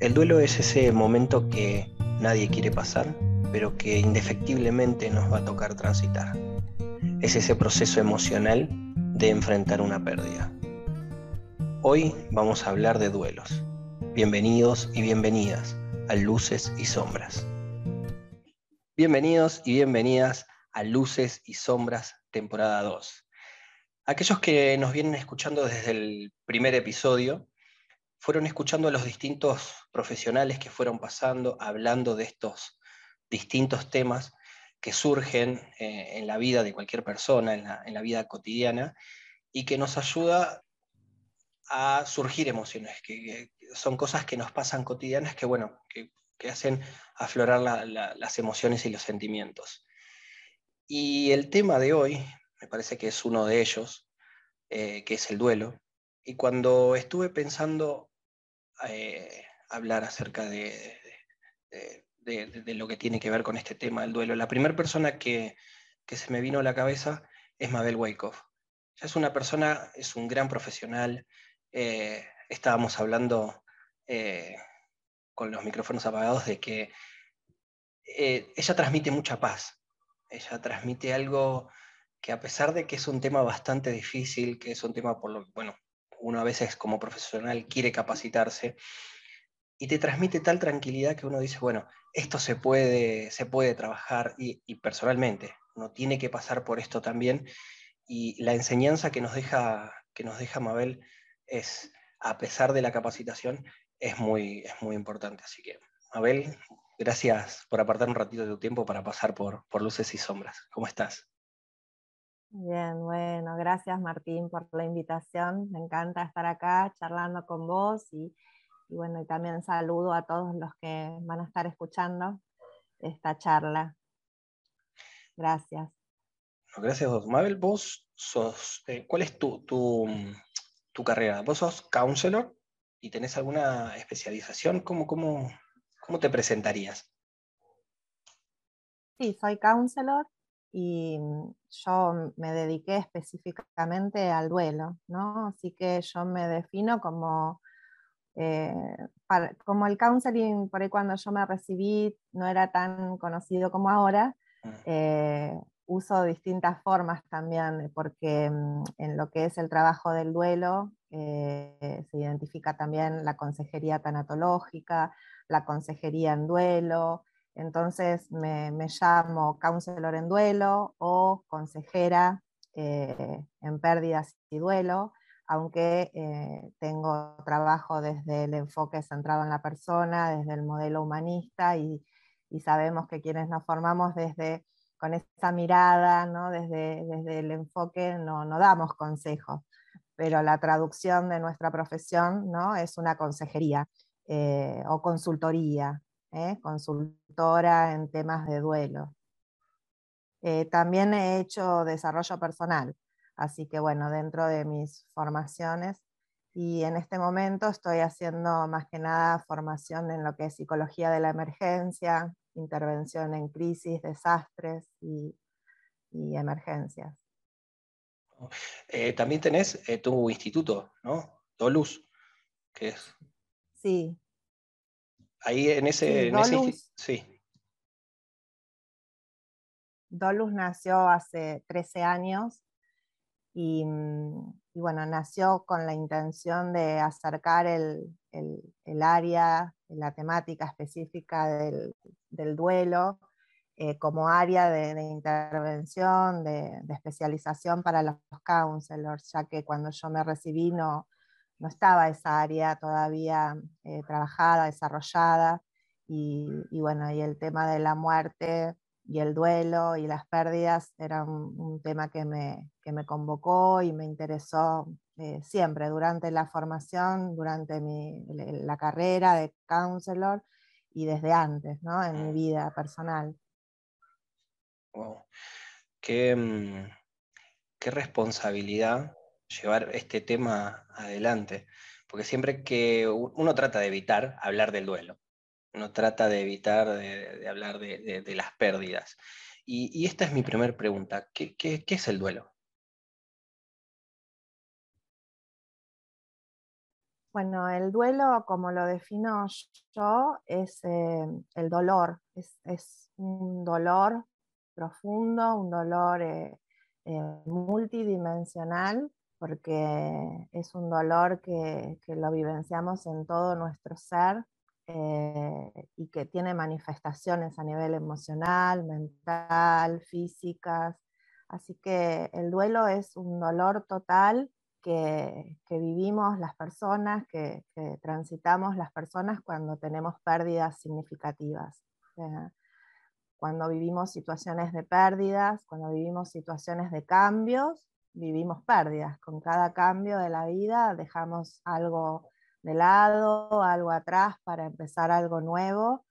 El duelo es ese momento que nadie quiere pasar, pero que indefectiblemente nos va a tocar transitar. Es ese proceso emocional de enfrentar una pérdida. Hoy vamos a hablar de duelos. Bienvenidos y bienvenidas a Luces y Sombras. Bienvenidos y bienvenidas a Luces y Sombras, temporada 2. Aquellos que nos vienen escuchando desde el primer episodio fueron escuchando a los distintos profesionales que fueron pasando, hablando de estos distintos temas que surgen eh, en la vida de cualquier persona, en la, vida cotidiana, y que nos ayuda a surgir emociones, que, son cosas que nos pasan cotidianas que, bueno, que, hacen aflorar las emociones y los sentimientos. Y el tema de hoy, me parece que es uno de ellos, eh, que es el duelo. Y cuando estuve pensando eh, hablar acerca de, de, lo que tiene que ver con este tema del duelo. La primera persona que, se me vino a la cabeza es Mabel Wyckoff. Ella es una persona, es un gran profesional. Eh, estábamos hablando con los micrófonos apagados de que ella transmite mucha paz. Ella transmite algo que a pesar de que es un tema bastante difícil, que es un tema por lo que, bueno, uno a veces como profesional quiere capacitarse y te transmite tal tranquilidad que uno dice, bueno, esto se puede, se puede trabajar y, personalmente, uno tiene que pasar por esto también y la enseñanza que nos deja, que nos deja Mabel es, a pesar de la capacitación, es muy, es muy importante. Así que, Mabel, gracias por apartar un ratito de tu tiempo para pasar por, por luces y sombras. ¿Cómo estás? Bien, bueno, gracias Martín por la invitación. Me encanta estar acá charlando con vos y, bueno, y también saludo a todos los que van a estar escuchando esta charla. Gracias. Gracias. Mabel, vos sos, eh, ¿cuál es tu, tu, carrera? ¿Vos sos counselor y tenés alguna especialización? ¿Cómo, cómo, cómo te presentarías? Sí, soy counselor, y mm, yo me dediqué específicamente al duelo, ¿no? Así que yo me defino como, eh, como el counseling, por ahí cuando yo me recibí no era tan conocido como ahora, mm. eh, uso distintas formas también, porque mm, en lo que es el trabajo del duelo eh, se identifica también la consejería tanatológica, la consejería en duelo, entonces me, llamo counselor en duelo o consejera eh, en pérdidas y duelo, aunque eh, tengo trabajo desde el enfoque centrado en la persona, desde el modelo humanista y, sabemos que quienes nos formamos desde con esa mirada, ¿no? desde, desde el enfoque, no, no damos consejos, pero la traducción de nuestra profesión ¿no? es una consejería eh, o consultoría, ¿eh? consultora en temas de duelo. Eh, también he hecho desarrollo personal, así que bueno, dentro de mis formaciones y en este momento estoy haciendo más que nada formación en lo que es psicología de la emergencia, intervención en crisis, desastres y, emergencias. Eh, también tenés tu instituto, ¿no? Dolus, que es. Sí, Ahí en ese, sí, Dolus. nació hace 13 años mm, y, bueno, nació con la intención de acercar el, área, la temática específica del, duelo eh, como área de, intervención, de, de, especialización para los counselors, ya que cuando yo me recibí no, no estaba esa área todavía eh, trabajada, desarrollada, y, bueno, y el tema de la muerte y el duelo y las pérdidas era un, tema que me, me, convocó y me interesó eh, siempre, durante la formación, durante la carrera de counselor y desde antes, ¿no? en mi vida personal. Wow. Qué, mm, qué responsabilidad llevar este tema adelante, porque siempre que uno trata de evitar hablar del duelo, uno trata de evitar de, hablar de, las pérdidas. Y, esta es mi primera pregunta, ¿Qué, es el duelo? Bueno, el duelo, como lo defino yo, es eh, el dolor, es, un dolor profundo, un dolor eh, eh, multidimensional, porque es un dolor que, lo vivenciamos en todo nuestro ser y que tiene manifestaciones a nivel emocional, mental, físicas. Así que el duelo es un dolor total que, vivimos las personas, que, transitamos las personas cuando tenemos pérdidas significativas. cuando vivimos situaciones de pérdidas, cuando vivimos situaciones de cambios, vivimos pérdidas. Con cada cambio de la vida dejamos algo de lado, algo atrás para empezar algo nuevo.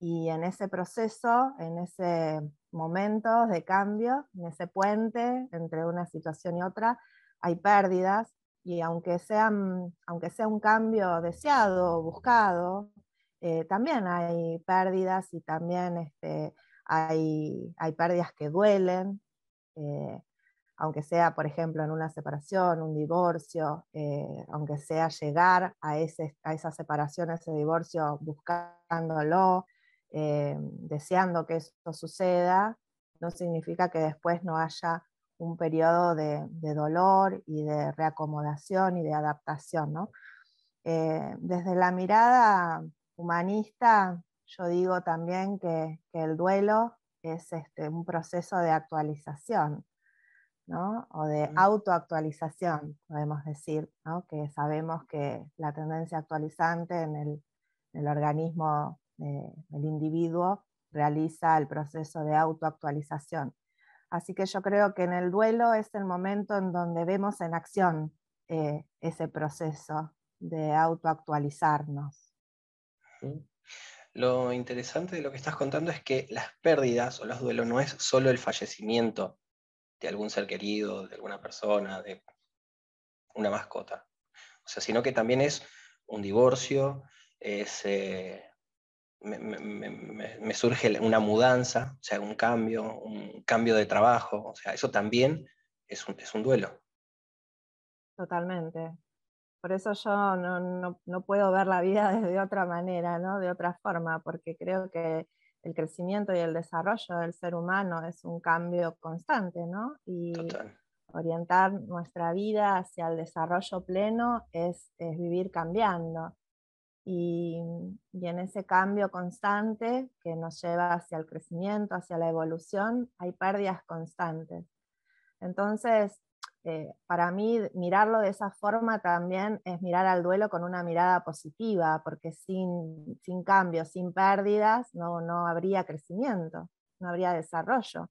Y en ese proceso, en ese momento de cambio, en ese puente entre una situación y otra, hay pérdidas y aunque, sean, aunque sea un cambio deseado, buscado, eh, también hay pérdidas y también este, hay, hay, pérdidas que duelen, eh, aunque sea, por ejemplo, en una separación, un divorcio, eh, aunque sea llegar a, esa separación, a ese divorcio buscándolo, deseando que eso suceda, no significa que después no haya un periodo de, dolor y de reacomodación y de adaptación. Eh, desde la mirada humanista, yo digo también que, el duelo es este, un proceso de actualización, o de autoactualización, podemos decir, que sabemos que la tendencia actualizante en el, organismo del individuo realiza el proceso de autoactualización. Así que yo creo que en el duelo es el momento en donde vemos en acción eh, ese proceso de autoactualizarnos. Lo interesante de lo que estás contando es que las pérdidas o los duelos no es solo el fallecimiento de algún ser querido, de alguna persona, de una mascota. O sea, sino que también es un divorcio, es eh, me, surge una mudanza, o sea, un cambio, un cambio de trabajo, o sea, eso también es un, es un duelo. Totalmente. Por eso yo no, no, puedo ver la vida de otra manera, ¿no? de otra forma, porque creo que el crecimiento y el desarrollo del ser humano es un cambio constante, ¿no? Y orientar nuestra vida hacia el desarrollo pleno es, es vivir cambiando. Y, en ese cambio constante que nos lleva hacia el crecimiento, hacia la evolución, hay pérdidas constantes. Entonces, eh, para mí, mirarlo de esa forma también es mirar al duelo con una mirada positiva, porque sin, sin cambios, sin pérdidas, no, no habría crecimiento, no habría desarrollo.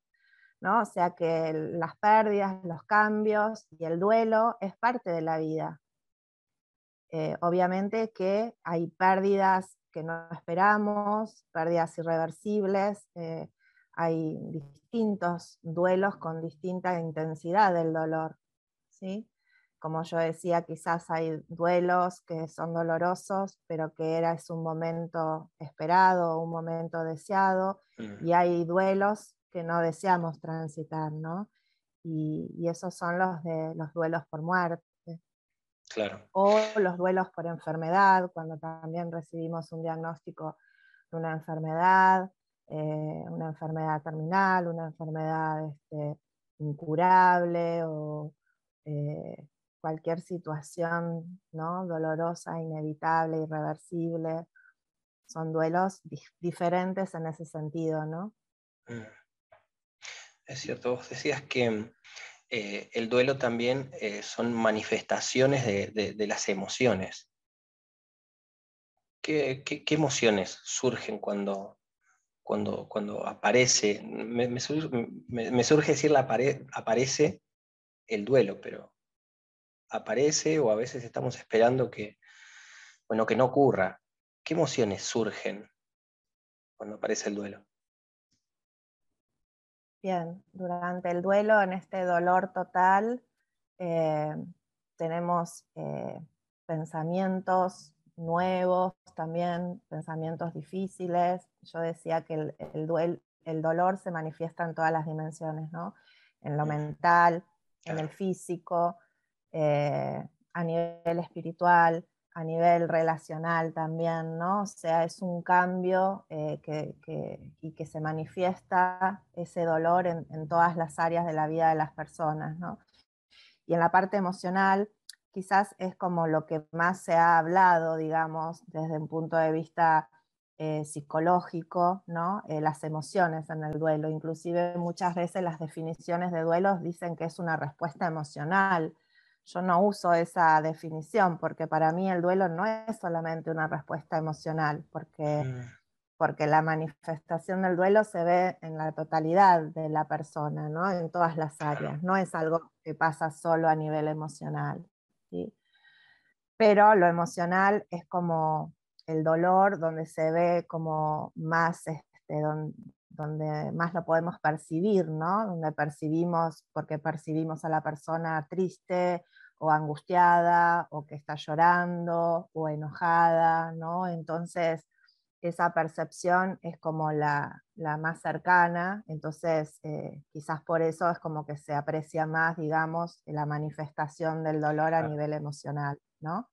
¿no? O sea que las pérdidas, los cambios y el duelo es parte de la vida. Eh, obviamente que hay pérdidas que no esperamos, pérdidas irreversibles, eh, hay distintos duelos con distinta intensidad del dolor. ¿sí? Como yo decía, quizás hay duelos que son dolorosos, pero que era es un momento esperado, un momento deseado, y hay duelos que no deseamos transitar, ¿no? Y, y esos son los de los duelos por muerte. O los duelos por enfermedad, cuando también recibimos un diagnóstico de una enfermedad, eh, una enfermedad terminal, una enfermedad este, incurable o eh, cualquier situación ¿no? dolorosa, inevitable, irreversible. Son duelos diferentes en ese sentido, ¿no? Mm. Es cierto, vos decías que eh, el duelo también son manifestaciones de, las emociones. ¿Qué, emociones surgen cuando, cuando, cuando aparece? Me, surge, decir la aparece el duelo, pero aparece o a veces estamos esperando que, bueno, que no ocurra. ¿Qué emociones surgen cuando aparece el duelo? Bien, durante el duelo, en este dolor total, eh, tenemos eh, pensamientos nuevos, también pensamientos difíciles. Yo decía que el, el, dolor se manifiesta en todas las dimensiones, ¿no? En lo mental, en el físico, eh, a nivel espiritual, a nivel relacional también, ¿no? O sea, es un cambio eh, y que se manifiesta ese dolor en, en, todas las áreas de la vida de las personas, ¿no? Y en la parte emocional, quizás es como lo que más se ha hablado, digamos, desde un punto de vista eh, psicológico, ¿no? Eh, las emociones en el duelo. Inclusive muchas veces las definiciones de duelos dicen que es una respuesta emocional. Yo no uso esa definición porque para mí el duelo no es solamente una respuesta emocional, porque, mm. porque la manifestación del duelo se ve en la totalidad de la persona, ¿no? en todas las áreas. No es algo que pasa solo a nivel emocional. ¿Sí? Pero lo emocional es como el dolor, donde se ve como más, este, donde, más lo podemos percibir, ¿no? Donde percibimos, porque percibimos a la persona triste o angustiada o que está llorando o enojada, ¿no? Entonces, esa percepción es como la, más cercana, entonces eh, quizás por eso es como que se aprecia más, digamos, la manifestación del dolor a nivel emocional, ¿no?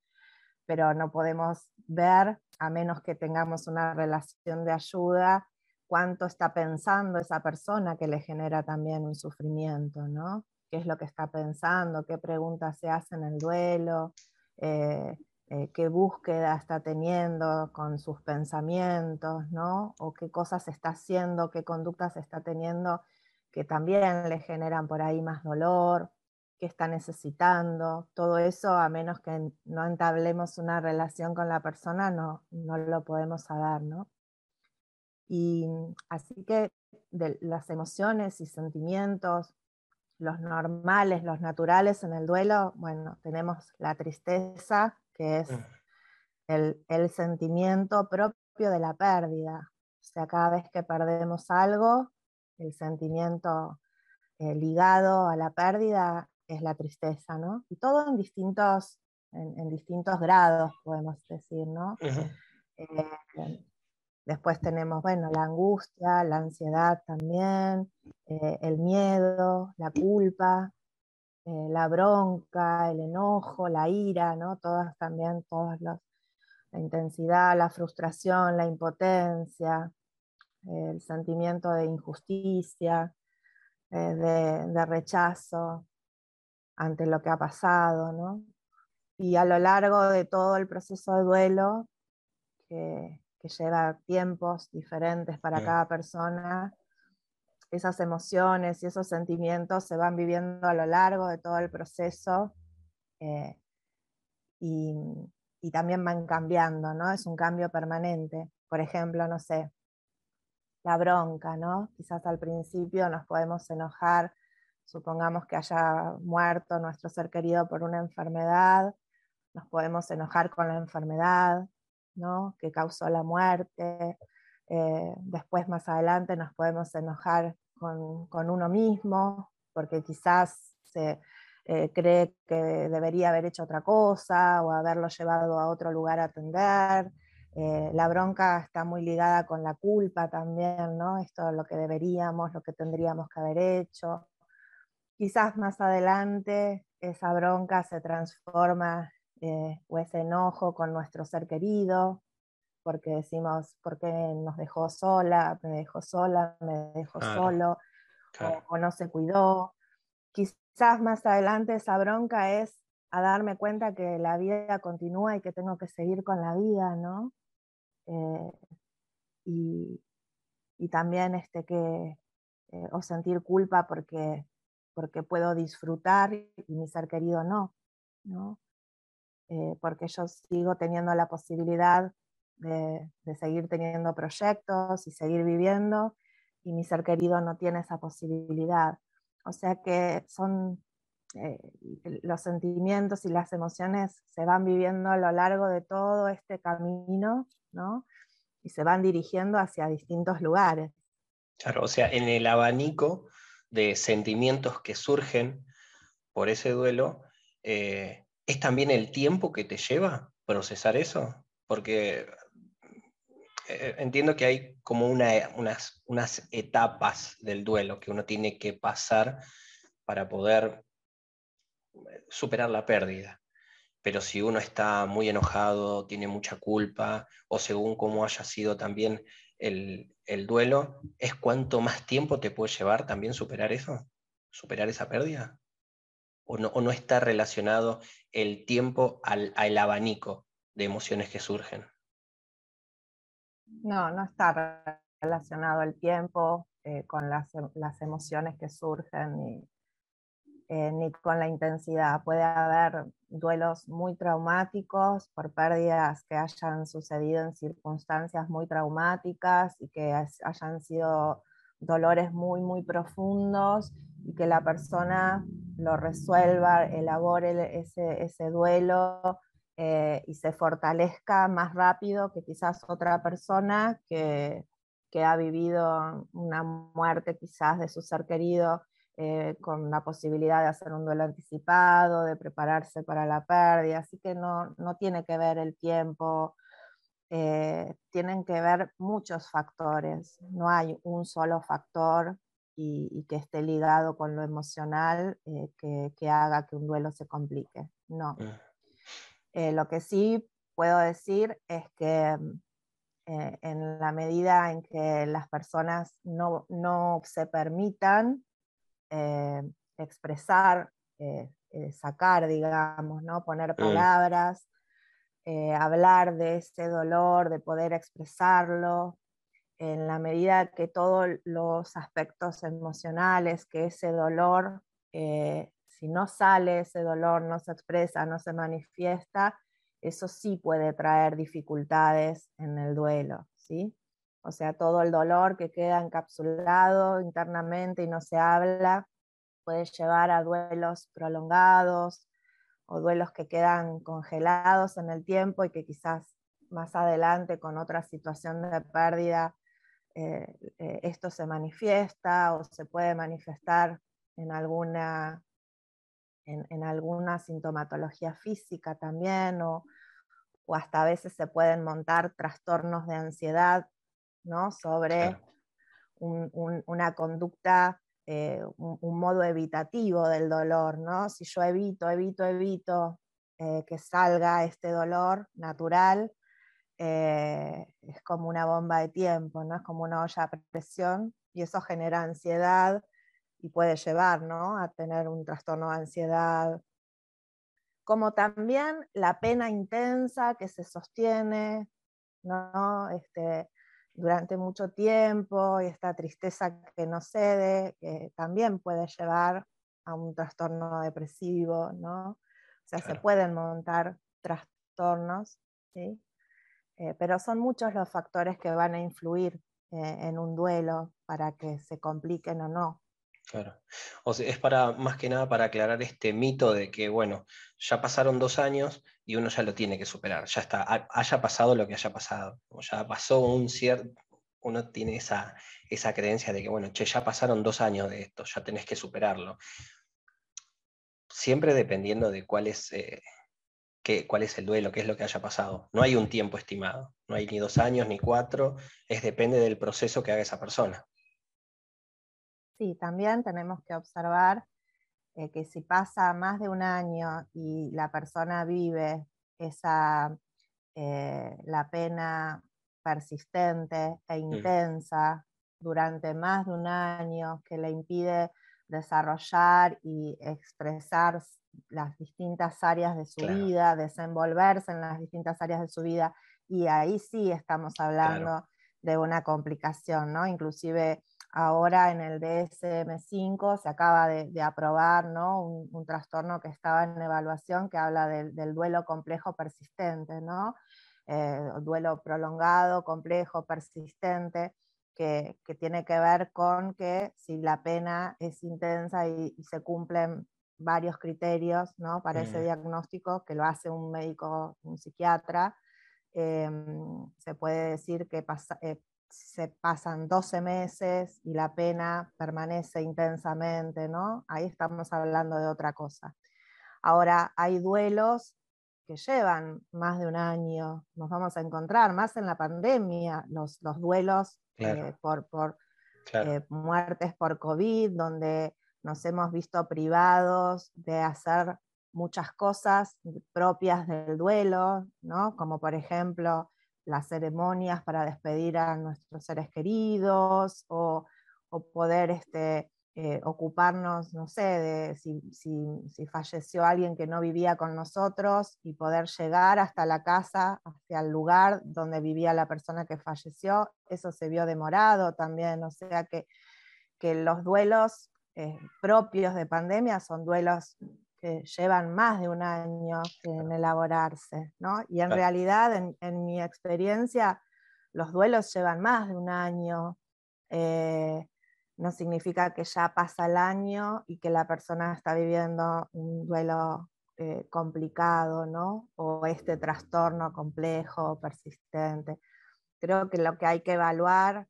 pero no podemos ver, a menos que tengamos una relación de ayuda, cuánto está pensando esa persona que le genera también un sufrimiento, ¿no? ¿Qué es lo que está pensando? ¿Qué preguntas se hacen en el duelo? Eh, eh, ¿Qué búsqueda está teniendo con sus pensamientos, ¿no? O qué cosas está haciendo, qué conductas está teniendo que también le generan por ahí más dolor qué está necesitando, todo eso, a menos que no entablemos una relación con la persona, no, no lo podemos saber, ¿no? Y así que de las emociones y sentimientos, los normales, los naturales en el duelo, bueno, tenemos la tristeza, que es el, el sentimiento propio de la pérdida. O sea, cada vez que perdemos algo, el sentimiento eh, ligado a la pérdida es la tristeza, ¿no? Y todo en distintos, en, distintos grados, podemos decir, ¿no? Eh, después tenemos, bueno, la angustia, la ansiedad también, eh, el miedo, la culpa, eh, la bronca, el enojo, la ira, ¿no? Todas también, todos los, la intensidad, la frustración, la impotencia, el sentimiento de injusticia, de, rechazo, ante lo que ha pasado, ¿no? Y a lo largo de todo el proceso de duelo, que, lleva tiempos diferentes para cada persona, esas emociones y esos sentimientos se van viviendo a lo largo de todo el proceso eh, y, y, también van cambiando, ¿no? Es un cambio permanente. Por ejemplo, no sé, la bronca, ¿no? Quizás al principio nos podemos enojar supongamos que haya muerto nuestro ser querido por una enfermedad, nos podemos enojar con la enfermedad ¿no? que causó la muerte, eh, después más adelante nos podemos enojar con, uno mismo, porque quizás se eh, cree que debería haber hecho otra cosa o haberlo llevado a otro lugar a atender. Eh, la bronca está muy ligada con la culpa también, ¿no? Esto es lo que deberíamos, lo que tendríamos que haber hecho. Quizás más adelante esa bronca se transforma o ese enojo con nuestro ser querido, porque decimos, ¿por qué nos dejó sola? Me dejó sola, me dejó solo, O, no se cuidó. Quizás más adelante esa bronca es a darme cuenta que la vida continúa y que tengo que seguir con la vida, ¿no? Eh, y, también este que, eh, o sentir culpa porque porque puedo disfrutar y mi ser querido no, ¿no? Eh, porque yo sigo teniendo la posibilidad de, seguir teniendo proyectos y seguir viviendo y mi ser querido no tiene esa posibilidad. O sea que son eh, los sentimientos y las emociones se van viviendo a lo largo de todo este camino, ¿no? Y se van dirigiendo hacia distintos lugares. Claro, o sea, en el abanico de sentimientos que surgen por ese duelo, eh, ¿es también el tiempo que te lleva procesar eso? Porque eh, entiendo que hay como unas, etapas del duelo que uno tiene que pasar para poder superar la pérdida. pero si uno está muy enojado, tiene mucha culpa, o según cómo haya sido también el, duelo, ¿es cuánto más tiempo te puede llevar también superar eso? ¿Superar esa pérdida? ¿O no está relacionado el tiempo al, abanico de emociones que surgen? No, no está relacionado el tiempo eh, con las, las, emociones que surgen y, eh, ni con la intensidad. Puede haber duelos muy traumáticos por pérdidas que hayan sucedido en circunstancias muy traumáticas y que hayan sido dolores muy, muy profundos y que la persona lo resuelva, elabore ese, ese duelo eh, y se fortalezca más rápido que quizás otra persona que, que ha vivido una muerte quizás de su ser querido eh, con la posibilidad de hacer un duelo anticipado, de prepararse para la pérdida, así que no, no tiene que ver el tiempo, eh, tienen que ver muchos factores, no hay un solo factor y, que esté ligado con lo emocional que, que, haga que un duelo se complique, no. Mm. lo que sí puedo decir es que en la medida en que las personas no, no se permitan eh, expresar, eh, eh, sacar, digamos, ¿no? poner mm. palabras, hablar de ese dolor, de poder expresarlo, en la medida que todos los aspectos emocionales, que ese dolor, si no sale ese dolor, no se expresa, no se manifiesta, eso sí puede traer dificultades en el duelo, ¿sí? O sea, todo el dolor que queda encapsulado internamente y no se habla puede llevar a duelos prolongados o duelos que quedan congelados en el tiempo y que quizás más adelante con otra situación de pérdida eh, eh, esto se manifiesta o se puede manifestar en alguna, en, alguna sintomatología física también o, o, hasta a veces se pueden montar trastornos de ansiedad ¿no? sobre una conducta, eh, un, modo evitativo del dolor. ¿no? Si yo evito, evito, evito eh, que salga este dolor natural, eh, es como una bomba de tiempo, ¿no? es como una olla a presión y eso genera ansiedad y puede llevar ¿no? a tener un trastorno de ansiedad, como también la pena intensa que se sostiene, ¿no? Este, durante mucho tiempo y esta tristeza que no cede, que también puede llevar a un trastorno depresivo, ¿no? O sea, se pueden montar trastornos, ¿sí? Eh, pero son muchos los factores que van a influir eh, en un duelo para que se compliquen o no. Claro. O sea, es para, más que nada para aclarar este mito de que, bueno, ya pasaron dos años y uno ya lo tiene que superar, ya está, haya pasado lo que haya pasado, o ya pasó un cierto, uno tiene esa, esa creencia de que, bueno, che, ya pasaron dos años de esto, ya tenés que superarlo. Siempre dependiendo de cuál es, eh, qué, cuál es el duelo, qué es lo que haya pasado. No hay un tiempo estimado, no hay ni dos años ni cuatro, es depende del proceso que haga esa persona. Sí, también tenemos que observar eh, que si pasa más de un año y la persona vive esa, eh, la pena persistente e mm. intensa durante más de un año que le impide desarrollar y expresar las distintas áreas de su vida, desenvolverse en las distintas áreas de su vida, y ahí sí estamos hablando de una complicación, ¿no? Inclusive Ahora en el DSM5 se acaba de, aprobar ¿no? un, trastorno que estaba en evaluación que habla del duelo complejo persistente, ¿no? Eh, duelo prolongado, complejo, persistente, que, tiene que ver con que si la pena es intensa y, se cumplen varios criterios ¿no? para ese mm. diagnóstico, que lo hace un médico, un psiquiatra, em, se puede decir que pasa, eh, se pasan 12 meses y la pena permanece intensamente, ¿no? Ahí estamos hablando de otra cosa. Ahora, hay duelos que llevan más de un año, nos vamos a encontrar más en la pandemia, los, los duelos eh, por, por eh, muertes por COVID, donde nos hemos visto privados de hacer muchas cosas propias del duelo, ¿no? como por ejemplo las ceremonias para despedir a nuestros seres queridos o, poder este, eh, ocuparnos, no sé, de si, si, falleció alguien que no vivía con nosotros y poder llegar hasta la casa, hacia el lugar donde vivía la persona que falleció, eso se vio demorado también, o sea que, que los duelos eh, propios de pandemia son duelos que llevan más de un año en elaborarse, ¿no? Y en realidad, en, mi experiencia, los duelos llevan más de un año. Eh, no significa que ya pasa el año y que la persona está viviendo un duelo eh, complicado, ¿no? O este trastorno complejo, persistente. Creo que lo que hay que evaluar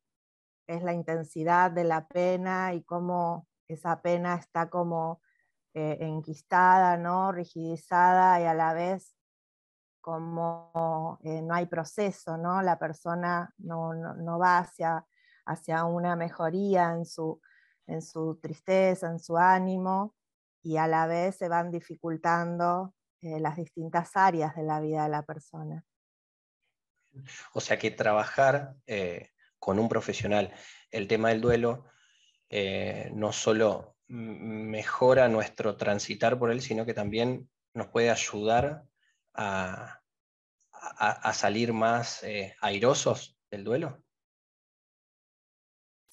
es la intensidad de la pena y cómo esa pena está como eh, enquistada, ¿no? rigidizada y a la vez como eh, no hay proceso, ¿no? la persona no, va hacia, hacia, una mejoría en su, en su tristeza, en su ánimo, y a la vez se van dificultando eh, las distintas áreas de la vida de la persona. O sea que trabajar con un profesional el tema del duelo no solo mejora nuestro transitar por él, sino que también nos puede ayudar a, salir más eh, airosos del duelo.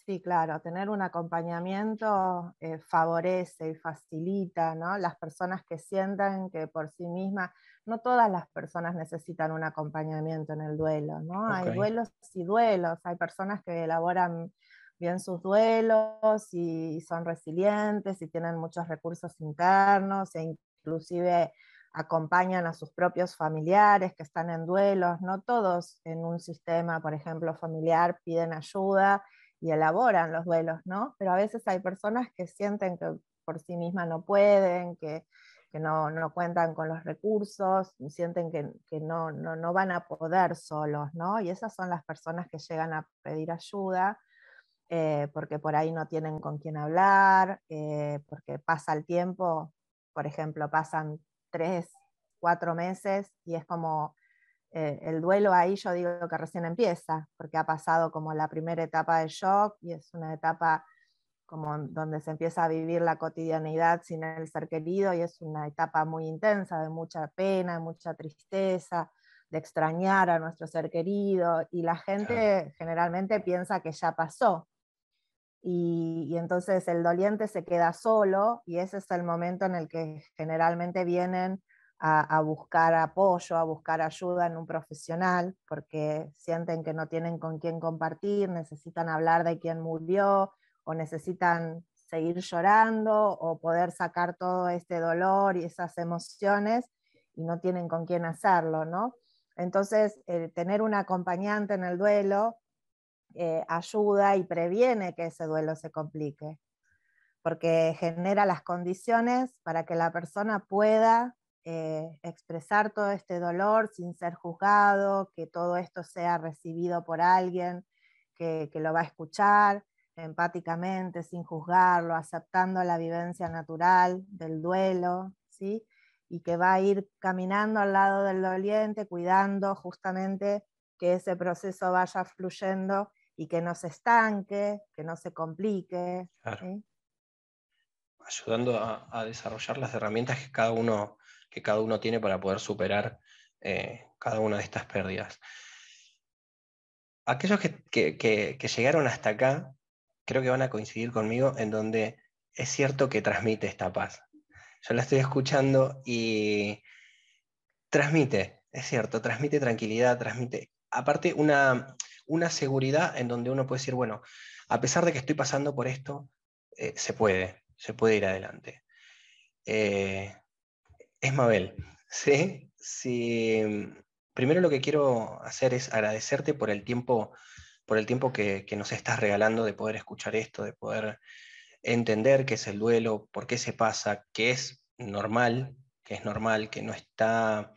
Sí, claro, tener un acompañamiento eh, favorece y facilita, ¿no? Las personas que sientan que por sí mismas, no todas las personas necesitan un acompañamiento en el duelo, ¿no? Hay duelos y duelos, hay personas que elaboran bien sus duelos y son resilientes y tienen muchos recursos internos e inclusive acompañan a sus propios familiares que están en duelos. No todos en un sistema, por ejemplo, familiar piden ayuda y elaboran los duelos, ¿no? Pero a veces hay personas que sienten que por sí mismas no pueden, que, no, cuentan con los recursos, sienten que, no, no, no, van a poder solos, ¿no? Y esas son las personas que llegan a pedir ayuda eh, porque por ahí no tienen con quién hablar, eh, porque pasa el tiempo, por ejemplo, pasan tres, cuatro meses y es como eh, el duelo ahí yo digo que recién empieza, porque ha pasado como la primera etapa de shock y es una etapa como donde se empieza a vivir la cotidianidad sin el ser querido y es una etapa muy intensa de mucha pena, mucha tristeza, de extrañar a nuestro ser querido y la gente generalmente piensa que ya pasó, y, entonces el doliente se queda solo y ese es el momento en el que generalmente vienen a, buscar apoyo, a buscar ayuda en un profesional, porque sienten que no tienen con quién compartir, necesitan hablar de quién murió o necesitan seguir llorando o poder sacar todo este dolor y esas emociones y no tienen con quién hacerlo, ¿no? Entonces, tener un acompañante en el duelo eh, ayuda y previene que ese duelo se complique, porque genera las condiciones para que la persona pueda eh, expresar todo este dolor sin ser juzgado, que todo esto sea recibido por alguien que, lo va a escuchar empáticamente, sin juzgarlo, aceptando la vivencia natural del duelo, ¿sí? y que va a ir caminando al lado del doliente, cuidando justamente que ese proceso vaya fluyendo y que no se estanque, que no se complique. Ayudando a, desarrollar las herramientas que cada uno, que cada uno tiene para poder superar eh, cada una de estas pérdidas. Aquellos que, llegaron hasta acá, creo que van a coincidir conmigo en donde es cierto que transmite esta paz. Yo la estoy escuchando y transmite, es cierto, transmite tranquilidad, transmite, aparte una, una seguridad en donde uno puede decir, bueno, a pesar de que estoy pasando por esto, eh, se puede, se puede ir adelante. Eh, es Mabel, ¿sí? Primero lo que quiero hacer es agradecerte por el tiempo, por el tiempo que, nos estás regalando de poder escuchar esto, de poder entender qué es el duelo, por qué se pasa, que es normal, que es normal, que no está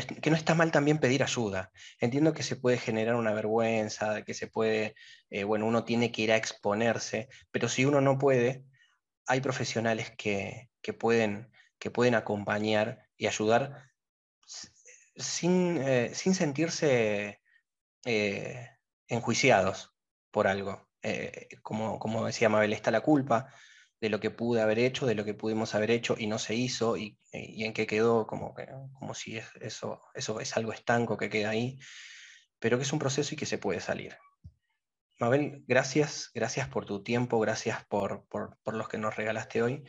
que, no está mal también pedir ayuda. Entiendo que se puede generar una vergüenza, que se puede, eh, bueno, uno tiene que ir a exponerse, pero si uno no puede, hay profesionales que, pueden, que pueden acompañar y ayudar sin, eh, sin sentirse eh, enjuiciados por algo. Como, como decía Mabel, está la culpa de lo que pude haber hecho, de lo que pudimos haber hecho y no se hizo, y, en qué quedó, como, como si eso, eso es algo estanco que queda ahí, pero que es un proceso y que se puede salir. Mabel, gracias, gracias por tu tiempo, gracias por, por, por los que nos regalaste hoy.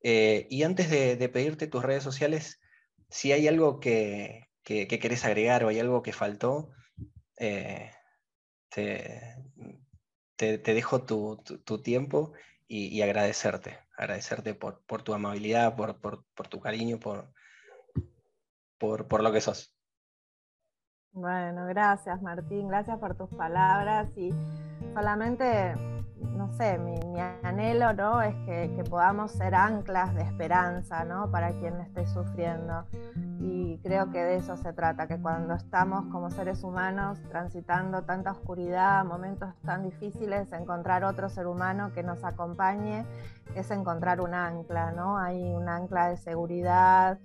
y antes de, pedirte tus redes sociales, si hay algo que, que, querés agregar o hay algo que faltó, eh, te, dejo tu, tiempo y, agradecerte, agradecerte por, tu amabilidad, por, tu cariño, por, por, lo que sos. Bueno, gracias Martín, gracias por tus palabras y solamente, no sé, mi, anhelo ¿no? es que, podamos ser anclas de esperanza ¿no? para quien esté sufriendo y creo que de eso se trata, que cuando estamos como seres humanos transitando tanta oscuridad, momentos tan difíciles, encontrar otro ser humano que nos acompañe es encontrar un ancla, ¿no? Hay un ancla de seguridad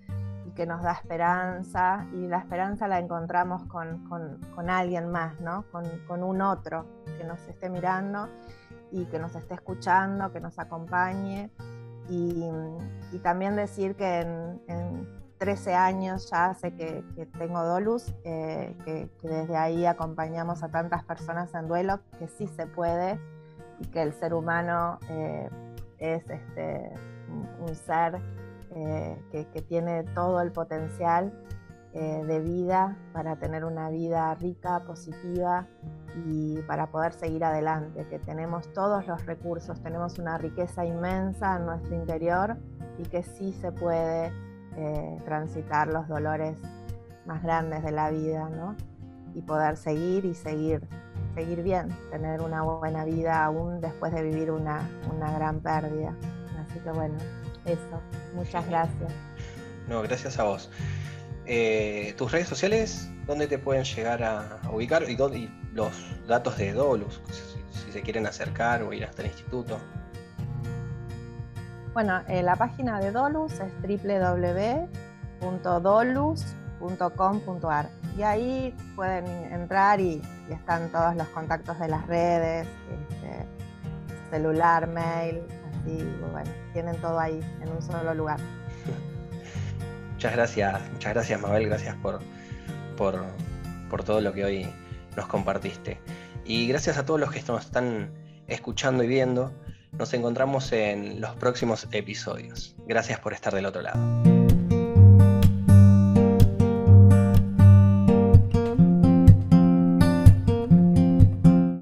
y que nos da esperanza y la esperanza la encontramos con, con, alguien más, ¿no? Con, con, un otro que nos esté mirando y que nos esté escuchando, que nos acompañe. Y, y también decir que en 13 años ya hace que, tengo Dolus, eh, que, desde ahí acompañamos a tantas personas en duelo, que sí se puede y que el ser humano eh, es este, un, ser eh, que, tiene todo el potencial de vida para tener una vida rica, positiva y para poder seguir adelante, que tenemos todos los recursos, tenemos una riqueza inmensa en nuestro interior y que sí se puede eh, transitar los dolores más grandes de la vida, ¿no? Y poder seguir y seguir, seguir bien, tener una buena vida aún después de vivir una, una gran pérdida. Así que bueno, eso. Muchas gracias. No, gracias a vos. Eh, tus redes sociales, ¿dónde te pueden llegar a, ubicar? Y, dónde, los datos de Dolus, si, se quieren acercar o ir hasta el instituto. Bueno, eh, la página de Dolus es www.dolus.com.ar y ahí pueden entrar y, están todos los contactos de las redes, este, celular, mail, así, bueno, tienen todo ahí en un solo lugar. Muchas gracias, muchas gracias Mabel, gracias por, por, por todo lo que hoy nos compartiste. Y gracias a todos los que nos están escuchando y viendo. Nos encontramos en los próximos episodios. Gracias por estar del otro lado.